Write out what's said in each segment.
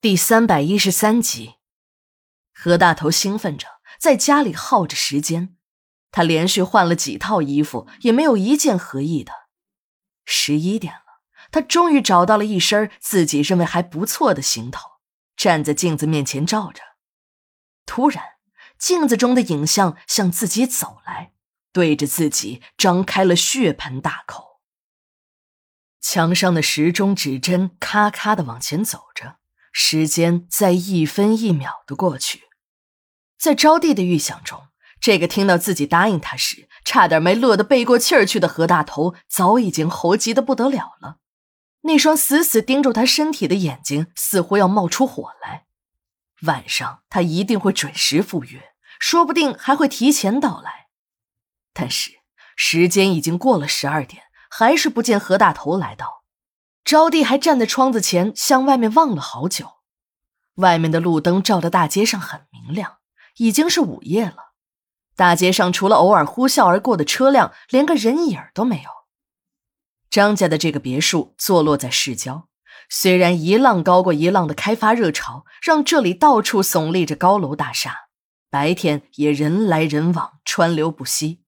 第三百一十三集，何大头兴奋着，在家里耗着时间。他连续换了几套衣服，也没有一件合意的。十一点了，他终于找到了一身自己认为还不错的行头，站在镜子面前照着。突然，镜子中的影像向自己走来，对着自己张开了血盆大口。墙上的时钟指针咔咔的往前走着。时间在一分一秒的过去，在招娣的预想中，这个听到自己答应他时差点没乐得背过气儿去的何大头，早已经猴急的不得了了。那双死死盯住他身体的眼睛似乎要冒出火来。晚上他一定会准时赴约，说不定还会提前到来。但是时间已经过了十二点，还是不见何大头来到。招娣还站在窗子前向外面望了好久，外面的路灯照的大街上很明亮，已经是午夜了。大街上除了偶尔呼啸而过的车辆，连个人影都没有。张家的这个别墅坐落在市郊，虽然一浪高过一浪的开发热潮让这里到处耸立着高楼大厦，白天也人来人往，川流不息，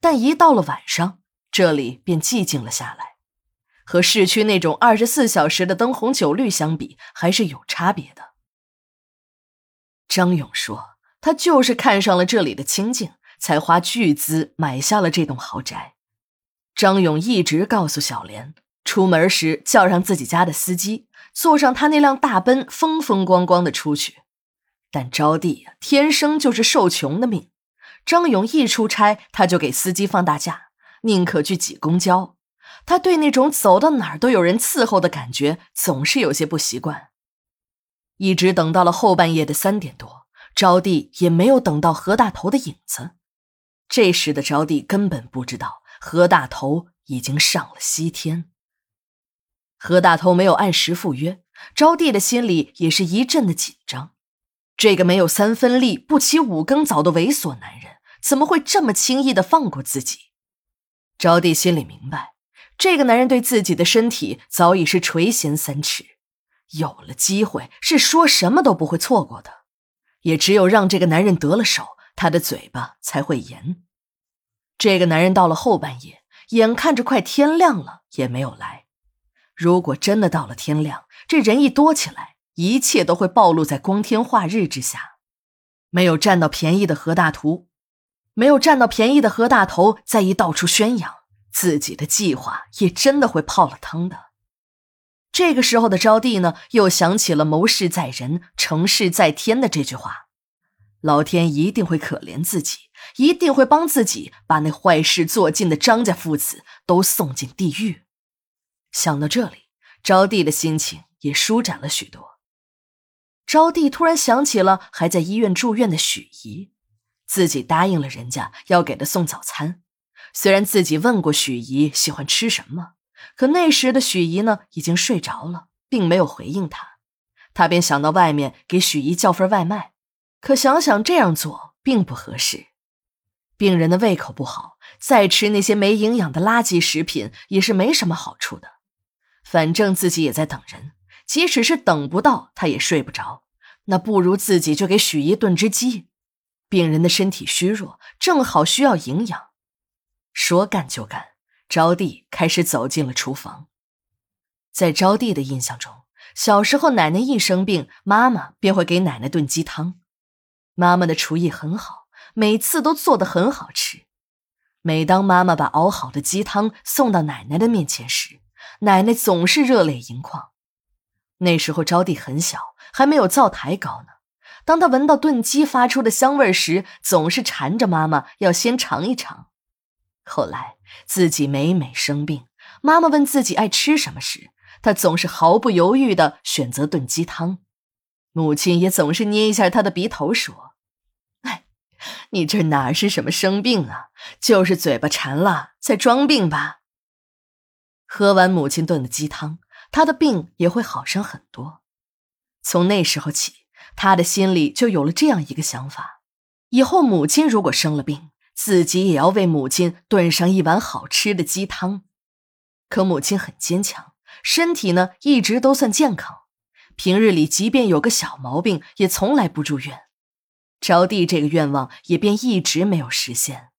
但一到了晚上，这里便寂静了下来。和市区那种二十四小时的灯红酒绿相比，还是有差别的。张勇说：“他就是看上了这里的清静，才花巨资买下了这栋豪宅。”张勇一直告诉小莲，出门时叫上自己家的司机，坐上他那辆大奔，风风光光的出去。但招娣天生就是受穷的命，张勇一出差，他就给司机放大假，宁可去挤公交。他对那种走到哪儿都有人伺候的感觉总是有些不习惯。一直等到了后半夜的三点多，招娣也没有等到何大头的影子。这时的招娣根本不知道何大头已经上了西天。何大头没有按时赴约，招娣的心里也是一阵的紧张。这个没有三分力、不起五更早的猥琐男人，怎么会这么轻易的放过自己？招娣心里明白。这个男人对自己的身体早已是垂涎三尺，有了机会是说什么都不会错过的。也只有让这个男人得了手，他的嘴巴才会严。这个男人到了后半夜，眼看着快天亮了也没有来。如果真的到了天亮，这人一多起来，一切都会暴露在光天化日之下。没有占到便宜的何大图，没有占到便宜的何大头，在一到处宣扬。自己的计划也真的会泡了汤的。这个时候的招娣呢，又想起了“谋事在人，成事在天”的这句话，老天一定会可怜自己，一定会帮自己把那坏事做尽的张家父子都送进地狱。想到这里，招娣的心情也舒展了许多。招娣突然想起了还在医院住院的许姨，自己答应了人家要给她送早餐。虽然自己问过许怡喜欢吃什么，可那时的许怡呢已经睡着了，并没有回应他。他便想到外面给许怡叫份外卖，可想想这样做并不合适。病人的胃口不好，再吃那些没营养的垃圾食品也是没什么好处的。反正自己也在等人，即使是等不到，他也睡不着。那不如自己就给许怡炖只鸡。病人的身体虚弱，正好需要营养。说干就干，招娣开始走进了厨房。在招娣的印象中，小时候奶奶一生病，妈妈便会给奶奶炖鸡汤。妈妈的厨艺很好，每次都做得很好吃。每当妈妈把熬好的鸡汤送到奶奶的面前时，奶奶总是热泪盈眶。那时候招娣很小，还没有灶台高呢。当她闻到炖鸡发出的香味时，总是缠着妈妈要先尝一尝。后来自己每每生病，妈妈问自己爱吃什么时，他总是毫不犹豫的选择炖鸡汤。母亲也总是捏一下他的鼻头说：“哎，你这哪是什么生病啊，就是嘴巴馋了，在装病吧。”喝完母亲炖的鸡汤，他的病也会好上很多。从那时候起，他的心里就有了这样一个想法：以后母亲如果生了病，自己也要为母亲炖上一碗好吃的鸡汤，可母亲很坚强，身体呢一直都算健康。平日里即便有个小毛病，也从来不住院。招娣这个愿望也便一直没有实现。